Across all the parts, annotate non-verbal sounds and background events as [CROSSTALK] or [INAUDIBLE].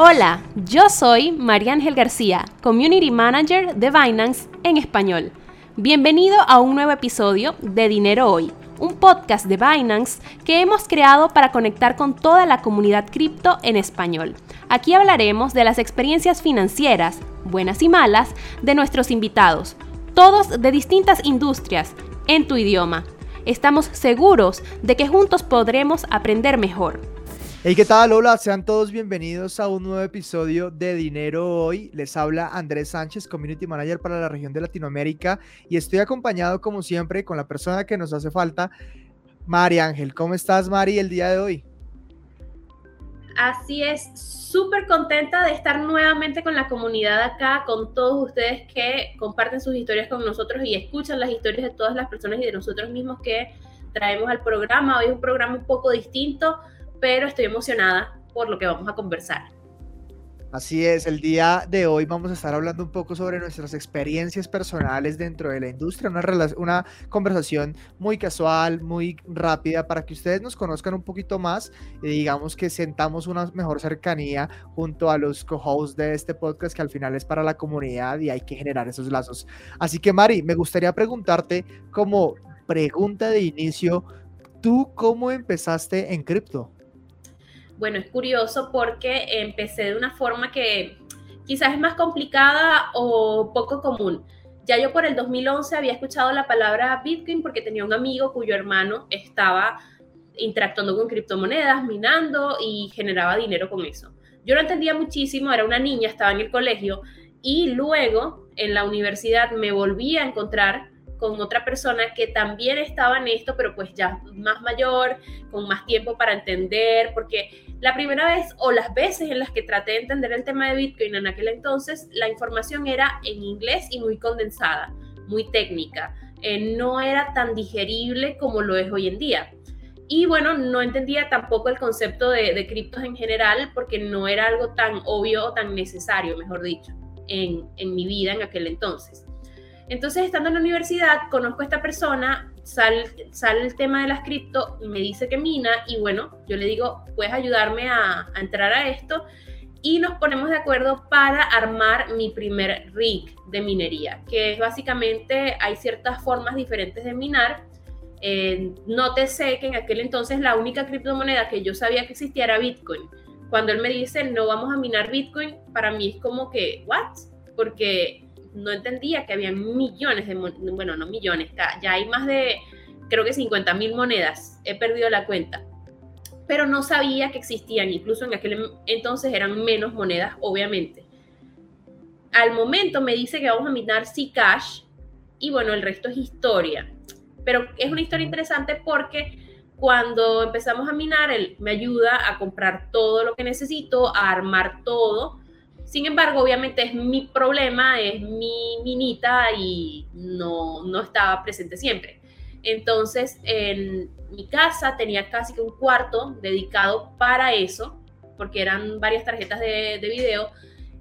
Hola, yo soy María Ángel García, Community Manager de Binance en español. Bienvenido a un nuevo episodio de Dinero Hoy, un podcast de Binance que hemos creado para conectar con toda la comunidad cripto en español. Aquí hablaremos de las experiencias financieras, buenas y malas, de nuestros invitados, todos de distintas industrias, en tu idioma. Estamos seguros de que juntos podremos aprender mejor. Hey, ¿qué tal? Hola, sean todos bienvenidos a un nuevo episodio de Dinero Hoy. Les habla Andrés Sánchez, Community Manager para la región de Latinoamérica y estoy acompañado como siempre con la persona que nos hace falta, Mari Ángel. ¿Cómo estás, Mari, el día de hoy? Así es, súper contenta de estar nuevamente con la comunidad acá, con todos ustedes que comparten sus historias con nosotros y escuchan las historias de todas las personas y de nosotros mismos que traemos al programa. Hoy es un programa un poco distinto pero estoy emocionada por lo que vamos a conversar. Así es, el día de hoy vamos a estar hablando un poco sobre nuestras experiencias personales dentro de la industria, una, una conversación muy casual, muy rápida para que ustedes nos conozcan un poquito más y digamos que sentamos una mejor cercanía junto a los co-hosts de este podcast que al final es para la comunidad y hay que generar esos lazos. Así que Mari, me gustaría preguntarte como pregunta de inicio, ¿tú cómo empezaste en cripto? Bueno, es curioso porque empecé de una forma que quizás es más complicada o poco común. Ya yo por el 2011 había escuchado la palabra Bitcoin porque tenía un amigo cuyo hermano estaba interactuando con criptomonedas, minando y generaba dinero con eso. Yo no entendía muchísimo, era una niña, estaba en el colegio y luego en la universidad me volví a encontrar con otra persona que también estaba en esto, pero pues ya más mayor, con más tiempo para entender, porque la primera vez o las veces en las que traté de entender el tema de Bitcoin en aquel entonces, la información era en inglés y muy condensada, muy técnica, eh, no era tan digerible como lo es hoy en día. Y bueno, no entendía tampoco el concepto de, criptos en general porque no era algo tan obvio o tan necesario, mejor dicho, en, en mi vida en aquel entonces. Entonces, estando en la universidad, conozco a esta persona, sale, sale el tema de las cripto, me dice que mina y bueno, yo le digo, puedes ayudarme a, entrar a esto y nos ponemos de acuerdo para armar mi primer rig de minería, que es básicamente, hay ciertas formas diferentes de minar. Eh, sé que en aquel entonces la única criptomoneda que yo sabía que existía era Bitcoin. Cuando él me dice, no vamos a minar Bitcoin, para mí es como que, ¿what? Porque no entendía que había millones de, bueno, no millones, ya hay más de, creo que 50 mil monedas, he perdido la cuenta, pero no sabía que existían, incluso en aquel entonces eran menos monedas, obviamente. Al momento me dice que vamos a minar Zcash y bueno, el resto es historia, pero es una historia interesante porque cuando empezamos a minar, él me ayuda a comprar todo lo que necesito, a armar todo, sin embargo, obviamente es mi problema, es mi minita y no, no estaba presente siempre. Entonces, en mi casa tenía casi que un cuarto dedicado para eso, porque eran varias tarjetas de, de video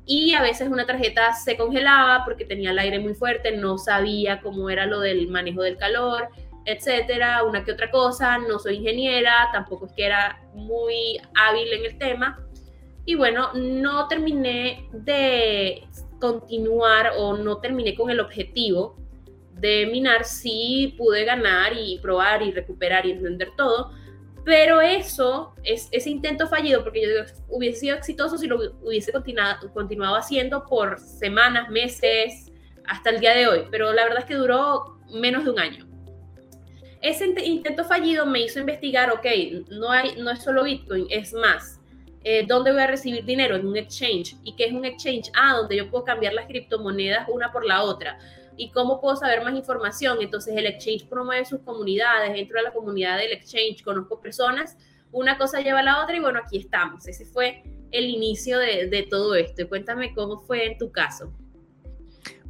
y a veces una tarjeta se congelaba porque tenía el aire muy fuerte, no sabía cómo era lo del manejo del calor, etcétera, una que otra cosa, no soy ingeniera, tampoco es que era muy hábil en el tema y bueno, no terminé de continuar o no terminé con el objetivo de minar, sí pude ganar y probar y recuperar y entender todo, pero eso, es, ese intento fallido, porque yo hubiese sido exitoso si lo hubiese continuado, continuado haciendo por semanas, meses, hasta el día de hoy, pero la verdad es que duró menos de un año. Ese intento fallido me hizo investigar, ok, no, hay, no es solo Bitcoin, es más eh, ¿dónde voy a recibir dinero? En un exchange. ¿Y qué es un exchange? Ah, donde yo puedo cambiar las criptomonedas una por la otra. ¿Y cómo puedo saber más información? Entonces el exchange promueve sus comunidades, dentro de la comunidad del exchange conozco personas, una cosa lleva a la otra y bueno, aquí estamos. Ese fue el inicio de, de todo esto. Cuéntame cómo fue en tu caso.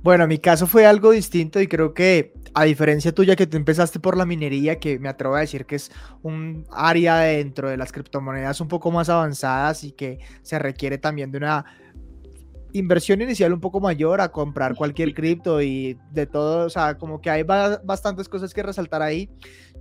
Bueno, mi caso fue algo distinto y creo que a diferencia tuya que tú empezaste por la minería, que me atrevo a decir que es un área dentro de las criptomonedas un poco más avanzadas y que se requiere también de una inversión inicial un poco mayor a comprar cualquier cripto y de todo, o sea, como que hay bastantes cosas que resaltar ahí.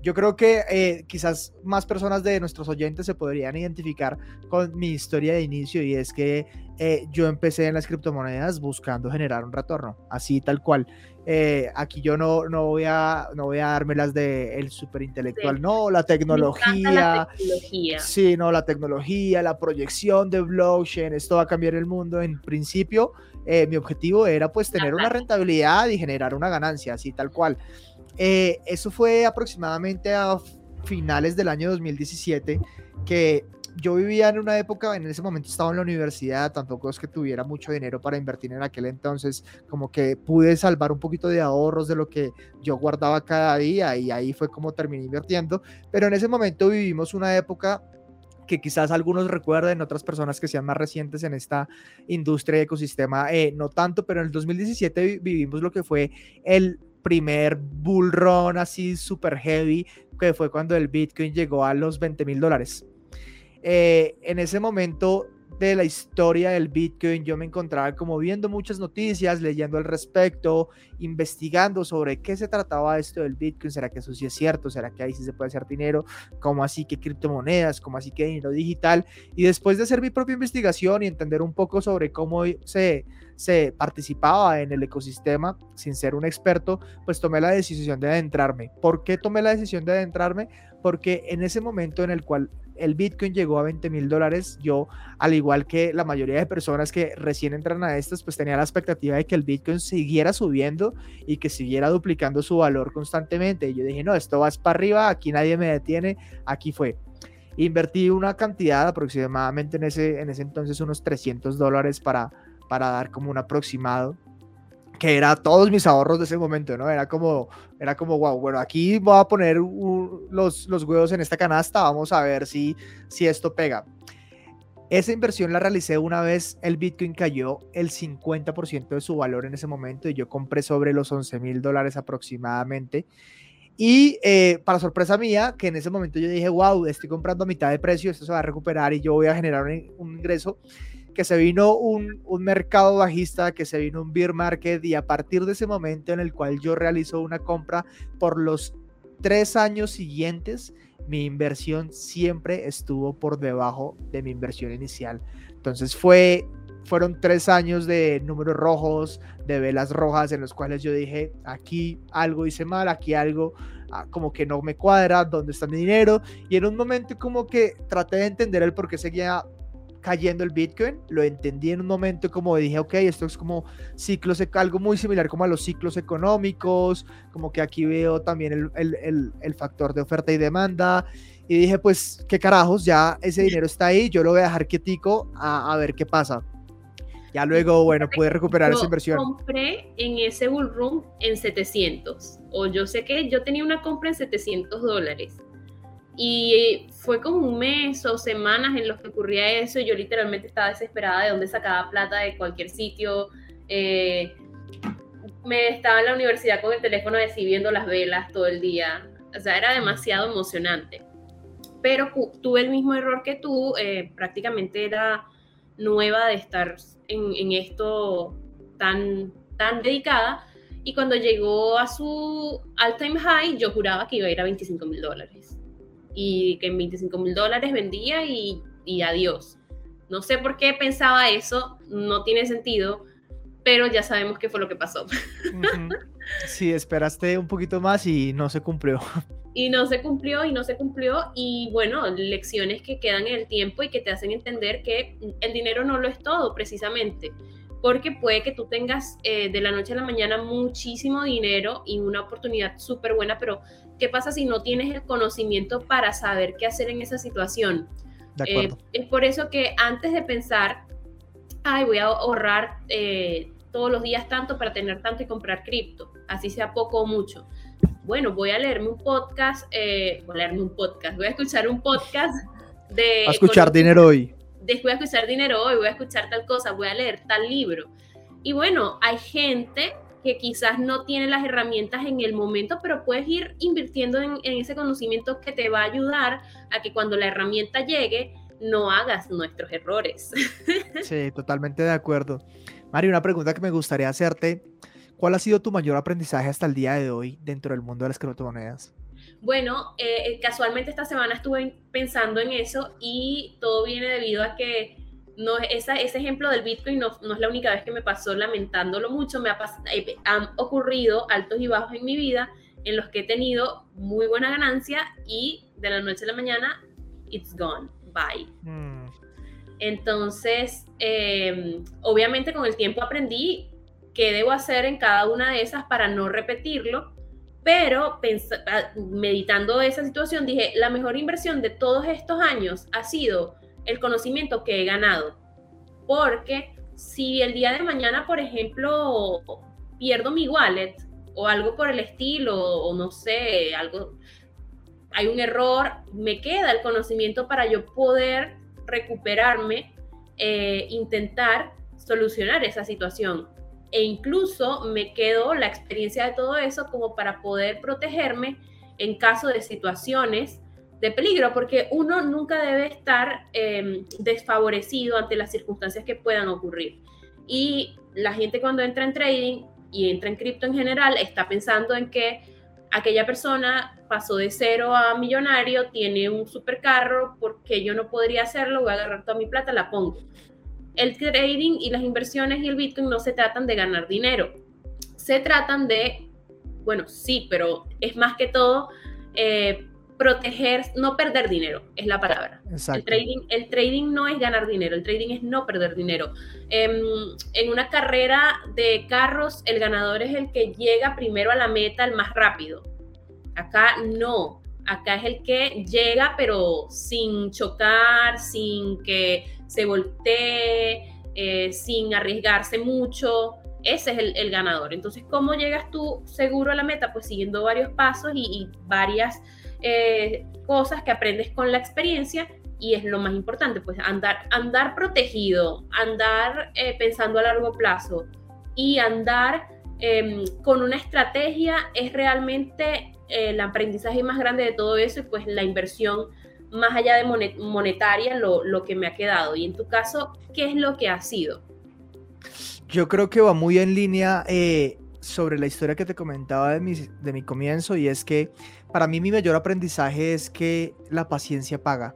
Yo creo que eh, quizás más personas de nuestros oyentes se podrían identificar con mi historia de inicio y es que eh, yo empecé en las criptomonedas buscando generar un retorno, así tal cual. Eh, aquí yo no, no, voy a, no voy a darme las de el super intelectual, no, la tecnología, la tecnología. Sí, no, la tecnología, la proyección de blockchain, esto va a cambiar el mundo. En principio, eh, mi objetivo era pues tener una rentabilidad y generar una ganancia, así tal cual. Eh, eso fue aproximadamente a finales del año 2017 que yo vivía en una época, en ese momento estaba en la universidad, tampoco es que tuviera mucho dinero para invertir en aquel entonces, como que pude salvar un poquito de ahorros de lo que yo guardaba cada día y ahí fue como terminé invirtiendo, pero en ese momento vivimos una época que quizás algunos recuerden, otras personas que sean más recientes en esta industria y ecosistema, eh, no tanto, pero en el 2017 vivimos lo que fue el primer bull run así super heavy, que fue cuando el Bitcoin llegó a los 20 mil dólares. Eh, en ese momento de la historia del Bitcoin, yo me encontraba como viendo muchas noticias, leyendo al respecto, investigando sobre qué se trataba esto del Bitcoin, será que eso sí es cierto, será que ahí sí se puede hacer dinero, cómo así que criptomonedas, cómo así que dinero digital. Y después de hacer mi propia investigación y entender un poco sobre cómo se, se participaba en el ecosistema sin ser un experto, pues tomé la decisión de adentrarme. ¿Por qué tomé la decisión de adentrarme? Porque en ese momento en el cual el Bitcoin llegó a 20 mil dólares, yo, al igual que la mayoría de personas que recién entran a estas, pues tenía la expectativa de que el Bitcoin siguiera subiendo y que siguiera duplicando su valor constantemente. Y yo dije, no, esto va para arriba, aquí nadie me detiene, aquí fue. Invertí una cantidad aproximadamente en ese, en ese entonces unos 300 dólares para, para dar como un aproximado que era todos mis ahorros de ese momento, ¿no? Era como, era como, wow, bueno, aquí voy a poner los, los huevos en esta canasta, vamos a ver si, si esto pega. Esa inversión la realicé una vez el Bitcoin cayó el 50% de su valor en ese momento y yo compré sobre los 11 mil dólares aproximadamente. Y eh, para sorpresa mía, que en ese momento yo dije, wow, estoy comprando a mitad de precio, esto se va a recuperar y yo voy a generar un, un ingreso que se vino un, mercado bajista, que se vino un beer market y a partir de ese momento en el cual yo realizo una compra por los tres años siguientes, mi inversión siempre estuvo por debajo de mi inversión inicial. Entonces fue, fueron tres años de números rojos, de velas rojas en los cuales yo dije, aquí algo hice mal, aquí algo ah, como que no me cuadra, dónde está mi dinero. Y en un momento como que traté de entender el por qué seguía cayendo el Bitcoin, lo entendí en un momento como dije, ok, esto es como ciclos, algo muy similar como a los ciclos económicos, como que aquí veo también el, el, el, factor de oferta y demanda, y dije, pues, qué carajos, ya ese dinero está ahí, yo lo voy a dejar quietico a, a ver qué pasa. Ya luego, bueno, pude recuperar esa inversión. compré en ese bull room en 700, o yo sé que yo tenía una compra en 700 dólares y fue como un mes o semanas en los que ocurría eso. Yo literalmente estaba desesperada de dónde sacaba plata de cualquier sitio. Eh, me estaba en la universidad con el teléfono así viendo las velas todo el día. O sea, era demasiado emocionante. Pero tuve el mismo error que tú. Eh, prácticamente era nueva de estar en, en esto tan, tan dedicada. Y cuando llegó a su all-time high, yo juraba que iba a ir a 25 mil dólares y que en 25 mil dólares vendía y, y adiós. No sé por qué pensaba eso, no tiene sentido, pero ya sabemos qué fue lo que pasó. [LAUGHS] Sí, esperaste un poquito más y no se cumplió. Y no se cumplió y no se cumplió y bueno, lecciones que quedan en el tiempo y que te hacen entender que el dinero no lo es todo precisamente, porque puede que tú tengas eh, de la noche a la mañana muchísimo dinero y una oportunidad súper buena, pero ¿Qué pasa si no tienes el conocimiento para saber qué hacer en esa situación? Eh, es por eso que antes de pensar, ay, voy a ahorrar eh, todos los días tanto para tener tanto y comprar cripto, así sea poco o mucho. Bueno, voy a leerme un podcast, eh, voy a leerme un podcast, voy a escuchar un podcast de... A escuchar dinero hoy. Voy a escuchar dinero hoy, voy a escuchar tal cosa, voy a leer tal libro. Y bueno, hay gente que quizás no tiene las herramientas en el momento, pero puedes ir invirtiendo en, ese conocimiento que te va a ayudar a que cuando la herramienta llegue no hagas nuestros errores. [LAUGHS] Sí, totalmente de acuerdo. Mario, una pregunta que me gustaría hacerte. ¿Cuál ha sido tu mayor aprendizaje hasta el día de hoy dentro del mundo de las criptomonedas? Bueno, eh, casualmente esta semana estuve pensando en eso y todo viene debido a que no, esa, ese ejemplo del Bitcoin no, no, es la única vez que me pasó lamentándolo mucho, me ha eh, han ocurrido altos y bajos en mi vida en los que he tenido muy buena ganancia y de la noche a la mañana, it's gone, bye. Mm. Entonces, em, obviamente con el tiempo aprendí qué debo hacer en cada una de esas para no repetirlo, pero ah, meditando esa situación dije, la mejor inversión de todos estos años ha sido el conocimiento que he ganado. Porque si el día de mañana, por ejemplo, pierdo mi wallet o algo por el estilo, o no sé, algo, hay un error, me queda el conocimiento para yo poder recuperarme, eh, intentar solucionar esa situación. E incluso me quedó la experiencia de todo eso como para poder protegerme en caso de situaciones de peligro, porque uno nunca debe estar em, desfavorecido ante las circunstancias que puedan ocurrir. Y la gente cuando entra en trading y entra en cripto en general está pensando en que aquella persona pasó de cero a millonario, tiene un supercarro, porque yo no podría hacerlo, voy a agarrar toda mi plata, la pongo. El trading y las inversiones y el Bitcoin no se tratan de ganar dinero, se tratan de, bueno, sí, pero es más que todo eh, proteger, no perder dinero, es la palabra. El trading, el trading no es ganar dinero, el trading es no perder dinero. Em, en una carrera de carros, el ganador es el que llega primero a la meta el más rápido. Acá no, acá es el que llega pero sin chocar, sin que se voltee, eh, sin arriesgarse mucho. Ese es el, ganador. Entonces, ¿cómo llegas tú seguro a la meta? Pues siguiendo varios pasos y, varias eh, cosas que aprendes con la experiencia y es lo más importante, pues andar, andar protegido, andar eh, pensando a largo plazo y andar em, con una estrategia es realmente el aprendizaje más grande de todo eso y pues la inversión más allá de monetaria lo, lo que me ha quedado. Y en tu caso, ¿qué es lo que ha sido? Yo creo que va muy en línea sobre la historia que te comentaba de mi, de mi comienzo y es que para mí mi mayor aprendizaje es que la paciencia paga.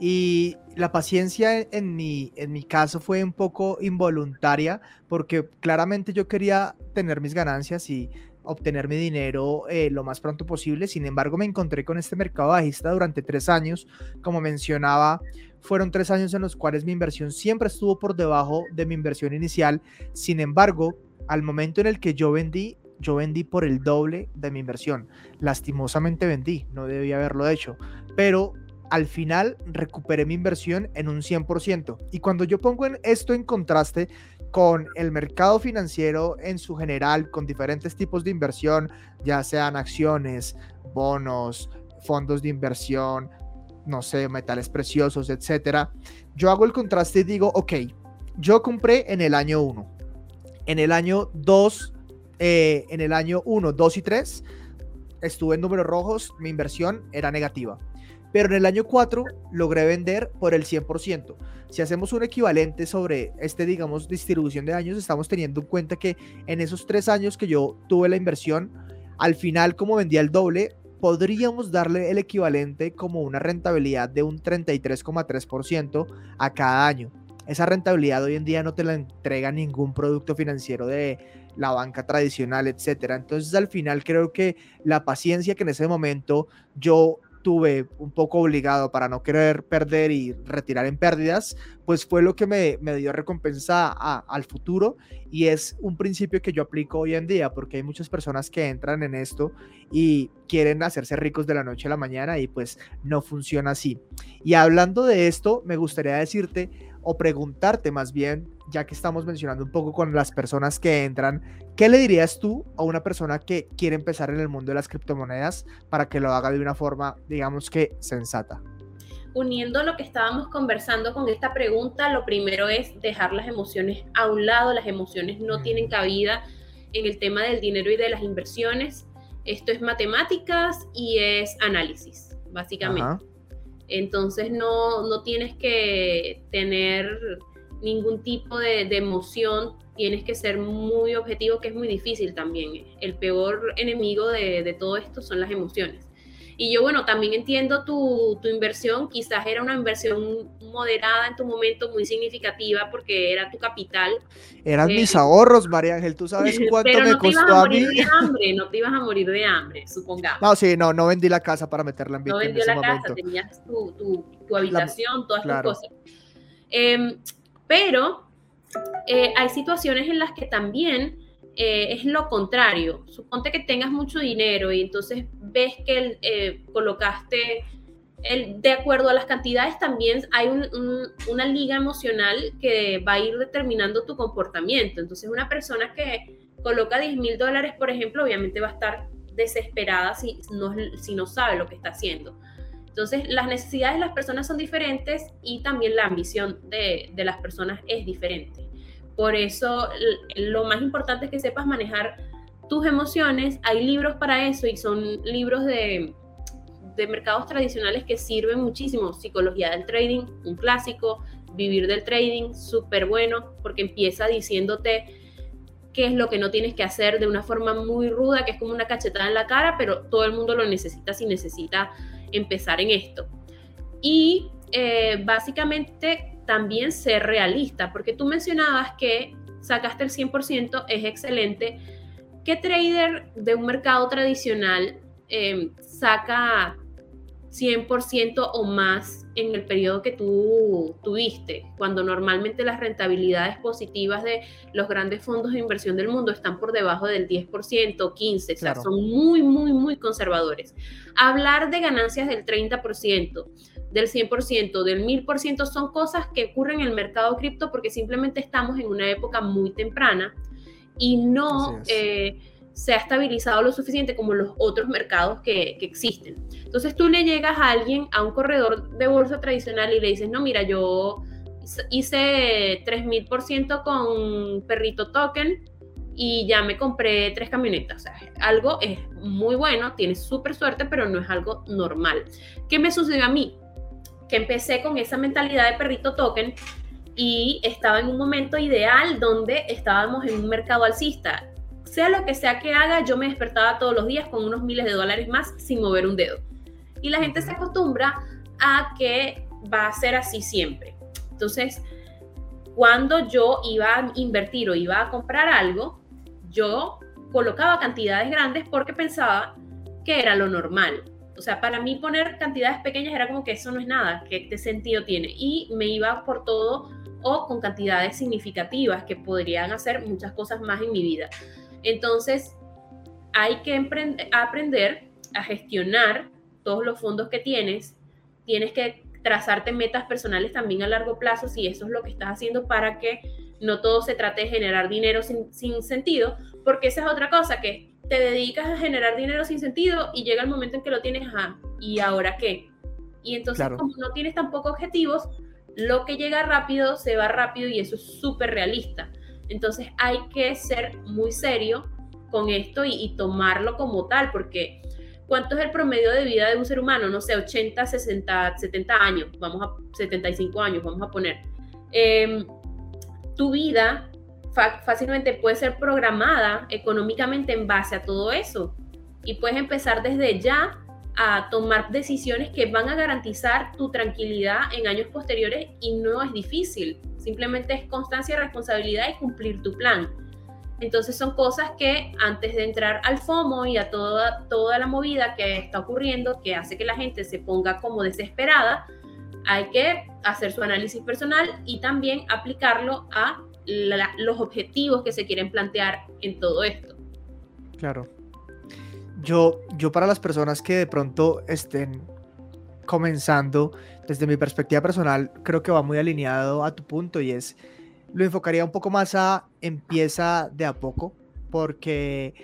Y la paciencia en mi, en mi caso fue un poco involuntaria porque claramente yo quería tener mis ganancias y obtener mi dinero eh, lo más pronto posible. Sin embargo, me encontré con este mercado bajista durante tres años. Como mencionaba, fueron tres años en los cuales mi inversión siempre estuvo por debajo de mi inversión inicial. Sin embargo, al momento en el que yo vendí, yo vendí por el doble de mi inversión. Lastimosamente vendí, no debía haberlo hecho, pero al final recuperé mi inversión en un 100%. Y cuando yo pongo esto en contraste con el mercado financiero en su general, con diferentes tipos de inversión, ya sean acciones, bonos, fondos de inversión, no sé, metales preciosos, etcétera, yo hago el contraste y digo, ok, yo compré en el año 1 en el año 2, eh, en el año 1, 2 y 3, estuve en números rojos, mi inversión era negativa. Pero en el año 4 logré vender por el 100%. Si hacemos un equivalente sobre este, digamos, distribución de años, estamos teniendo en cuenta que en esos tres años que yo tuve la inversión, al final como vendía el doble, podríamos darle el equivalente como una rentabilidad de un 33,3% a cada año esa rentabilidad hoy en día no te la entrega ningún producto financiero de la banca tradicional, etcétera. Entonces, al final creo que la paciencia que en ese momento yo tuve un poco obligado para no querer perder y retirar en pérdidas, pues fue lo que me, dio recompensa al futuro y es un principio que yo aplico hoy en día porque hay muchas personas que entran en esto y quieren hacerse ricos de la noche a la mañana y pues no funciona así. Y hablando de esto, me gustaría decirte o preguntarte más bien, ya que estamos mencionando un poco con las personas que entran, ¿qué le dirías tú a una persona que quiere empezar en el mundo de las criptomonedas para que lo haga de una forma, digamos que, sensata? Uniendo lo que estábamos conversando con esta pregunta, lo primero es dejar las emociones a un lado, las emociones no tienen cabida en el tema del dinero y de las inversiones. Esto es matemáticas y es análisis, básicamente. Entonces no, no tienes que tener ningún tipo de, emoción, tienes que ser muy objetivo, que es muy difícil también. El peor enemigo de, todo esto son las emociones. Y yo, bueno, también entiendo tu, tu, inversión, quizás era una inversión moderada en tu momento, muy significativa, porque era tu capital. Eran eh, mis ahorros, María Ángel, tú sabes [LAUGHS] cuánto me costó a, mí. De [LAUGHS] hambre, no te ibas a morir de hambre, supongamos. No, sí, no, no vendí la casa para meterla en. No vendí la casa, tenías tu, tu, tu habitación, todas tus cosas. Em, pero eh, hay situaciones en las que también eh, es lo contrario. Suponte que tengas mucho dinero y entonces ves que eh, colocaste de acuerdo a las cantidades también hay una liga emocional que va a ir determinando tu comportamiento. Entonces una persona que coloca 10 mil dólares, por ejemplo, obviamente va a estar desesperada si no, si no sabe lo que está haciendo. Entonces, las necesidades de las personas son diferentes y también la ambición de, de las personas es diferente. Por eso lo más importante es que sepas manejar tus emociones. Hay libros para eso y son libros de, mercados tradicionales que sirven muchísimo. Psicología del trading, un clásico. Vivir del trading, súper bueno, porque empieza diciéndote qué es lo que no tienes que hacer de una forma muy ruda, que es como una cachetada en la cara, pero todo el mundo lo necesita si necesita empezar en esto. Y eh, básicamente también ser realista, porque tú mencionabas que sacaste el 100%, es excelente. ¿Qué trader de un mercado tradicional em, saca 100% o más en el periodo que tú tuviste, cuando normalmente las rentabilidades positivas de los grandes fondos de inversión del mundo están por debajo del 10%, 15%, o sea, son muy, muy, muy conservadores. Hablar de ganancias del 30%, del 100%, del 1000% son cosas que ocurren en el mercado cripto porque simplemente estamos en una época muy temprana y no eh, se ha estabilizado lo suficiente como los otros mercados que, existen. Entonces tú le llegas a alguien, a un corredor de bolsa tradicional y le dices, no, mira, yo hice 3000% con Perrito Token y ya me compré tres camionetas. O sea, algo es muy bueno, tienes súper suerte, pero no es algo normal. ¿Qué me sucedió a mí? que empecé con esa mentalidad de perrito token y estaba en un momento ideal donde estábamos en un mercado alcista. Sea lo que sea que haga, yo me despertaba todos los días con unos miles de dólares más sin mover un dedo. Y la gente se acostumbra a que va a ser así siempre. Entonces, cuando yo iba a invertir o iba a comprar algo, yo colocaba cantidades grandes porque pensaba que era lo normal. O sea, para mí poner cantidades pequeñas era como que eso no es nada, que qué sentido tiene. Y me iba por todo o con cantidades significativas que podrían hacer muchas cosas más en mi vida. Entonces, hay que aprender a gestionar todos los fondos que tienes. Tienes que trazarte metas personales también a largo plazo si eso es lo que estás haciendo para que no todo se trate de generar dinero sin, sin sentido, porque esa es otra cosa que te dedicas a generar dinero sin sentido y llega el momento en que lo tienes, a ¿y ahora qué? Y entonces como no tienes tampoco objetivos, lo que llega rápido se va rápido y eso es súper realista. Entonces hay que ser muy serio con esto y, tomarlo como tal, porque ¿cuánto es el promedio de vida de un ser humano? No sé, 80, 60, 70 años, vamos a 75 años, vamos a poner. Em, tu vida fácilmente puede ser programada económicamente en base a todo eso. Y puedes empezar desde ya a tomar decisiones que van a garantizar tu tranquilidad en años posteriores y no es difícil. Simplemente es constancia, responsabilidad y cumplir tu plan. Entonces son cosas que antes de entrar al FOMO y a toda, toda la movida que está ocurriendo, que hace que la gente se ponga como desesperada, hay que hacer su análisis personal y también aplicarlo a los objetivos que se quieren plantear en todo esto. Claro. Yo, yo para las personas que de pronto estén comenzando, desde mi perspectiva personal, creo que va muy alineado a tu punto y es, lo enfocaría un poco más a empieza de a poco, porque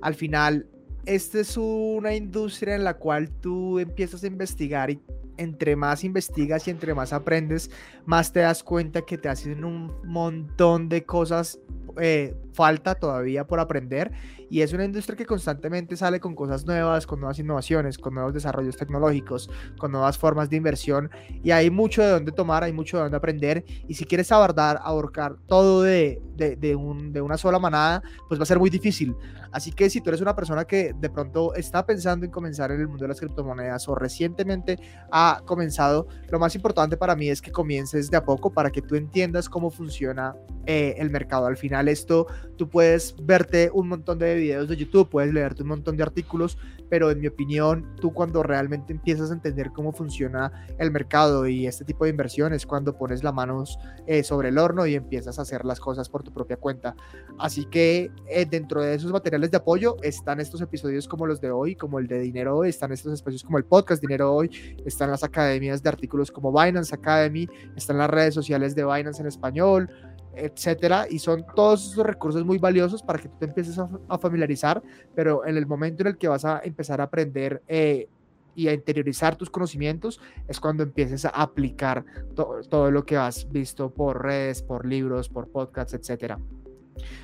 al final esta es una industria en la cual tú empiezas a investigar y entre más investigas y entre más aprendes, más te das cuenta que te hacen un montón de cosas eh, falta todavía por aprender y es una industria que constantemente sale con cosas nuevas, con nuevas innovaciones, con nuevos desarrollos tecnológicos, con nuevas formas de inversión y hay mucho de dónde tomar, hay mucho de dónde aprender y si quieres abordar, ahorcar todo de, de, un, de una sola manada, pues va a ser muy difícil. Así que si tú eres una persona que de pronto está pensando en comenzar en el mundo de las criptomonedas o recientemente ha comenzado, lo más importante para mí es que comiences de a poco para que tú entiendas cómo funciona eh, el mercado. Al final esto, tú puedes verte un montón de videos de YouTube, puedes leerte un montón de artículos, pero en mi opinión, tú cuando realmente empiezas a entender cómo funciona el mercado y este tipo de inversiones, cuando pones las manos eh, sobre el horno y empiezas a hacer las cosas por tu propia cuenta. Así que eh, dentro de esos materiales de apoyo están estos episodios como los de hoy, como el de Dinero Hoy, están estos espacios como el podcast Dinero Hoy, están las academias de artículos como Binance Academy, están las redes sociales de Binance en español, etcétera, y son todos esos recursos muy valiosos para que tú te empieces a, familiarizar, pero en el momento en el que vas a empezar a aprender eh, y a interiorizar tus conocimientos es cuando empieces a aplicar todo lo que has visto por redes, por libros, por podcasts, etcétera.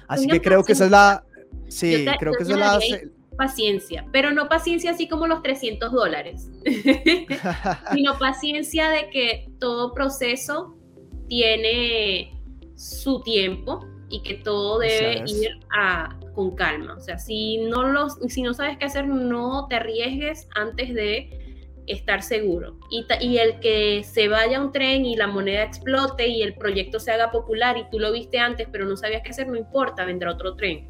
Así que creo que esa es la... Sí, creo que esa es la... Paciencia, pero no paciencia así como los 300 dólares, [LAUGHS] [LAUGHS] sino paciencia de que todo proceso tiene su tiempo y que todo debe ir a, con calma. O sea, si no, los, si no sabes qué hacer, no te arriesgues antes de estar seguro. Y, y, el que se vaya un tren y la moneda explote y el proyecto se haga popular y tú lo viste antes pero no sabías qué hacer, no importa, vendrá otro tren.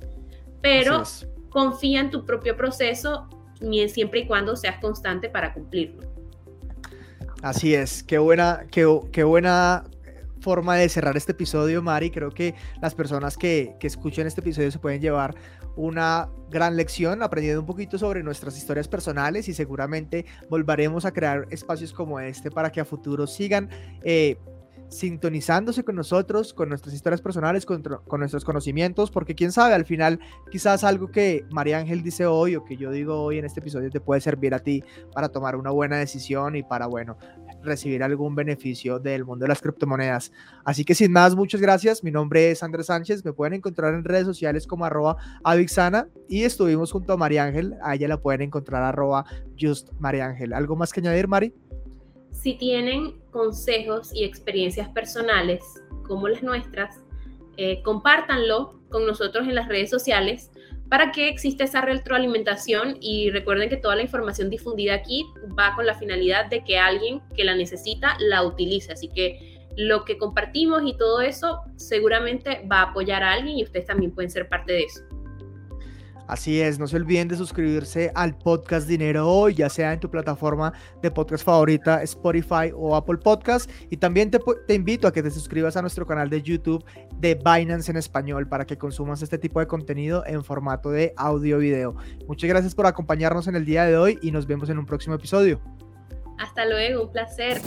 Pero confía en tu propio proceso siempre y cuando seas constante para cumplirlo. Así es, qué buena, qué, qué buena forma de cerrar este episodio, Mari. Creo que las personas que, que escuchen este episodio se pueden llevar una gran lección, aprendiendo un poquito sobre nuestras historias personales y seguramente volveremos a crear espacios como este para que a futuro sigan eh, sintonizándose con nosotros, con nuestras historias personales, con, nuestros conocimientos, porque quién sabe, al final quizás algo que María Ángel dice hoy o que yo digo hoy en este episodio te puede servir a ti para tomar una buena decisión y para, bueno, recibir algún beneficio del mundo de las criptomonedas. Así que sin más, muchas gracias. Mi nombre es Andrés Sánchez. Me pueden encontrar en redes sociales como arroba Avixana y estuvimos junto a María Ángel. A ella la pueden encontrar arroba Just Ángel. ¿Algo más que añadir, Mari? Si tienen consejos y experiencias personales como las nuestras, eh, compártanlo con nosotros en las redes sociales para que exista esa retroalimentación y recuerden que toda la información difundida aquí va con la finalidad de que alguien que la necesita la utilice. Así que lo que compartimos y todo eso seguramente va a apoyar a alguien y ustedes también pueden ser parte de eso. Así es, no se olviden de suscribirse al podcast Dinero Hoy, ya sea en tu plataforma de podcast favorita, Spotify o Apple Podcast. Y también te, te, invito a que te suscribas a nuestro canal de YouTube de Binance en español para que consumas este tipo de contenido en formato de audio-video. Muchas gracias por acompañarnos en el día de hoy y nos vemos en un próximo episodio. Hasta luego, un placer.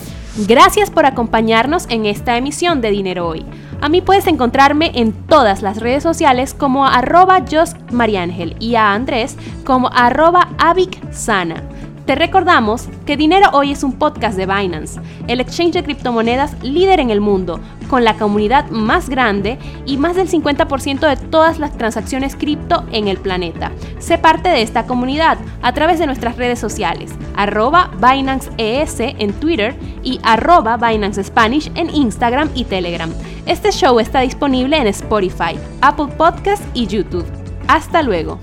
Gracias por acompañarnos en esta emisión de Dinero Hoy. A mí puedes encontrarme en todas las redes sociales como arroba Mariangel y a Andrés como arroba Sana. Te recordamos que Dinero Hoy es un podcast de Binance, el exchange de criptomonedas líder en el mundo, con la comunidad más grande y más del 50% de todas las transacciones cripto en el planeta. Sé parte de esta comunidad a través de nuestras redes sociales, arroba Binance ES en Twitter y arroba Binance Spanish en Instagram y Telegram. Este show está disponible en Spotify, Apple Podcast y YouTube. Hasta luego.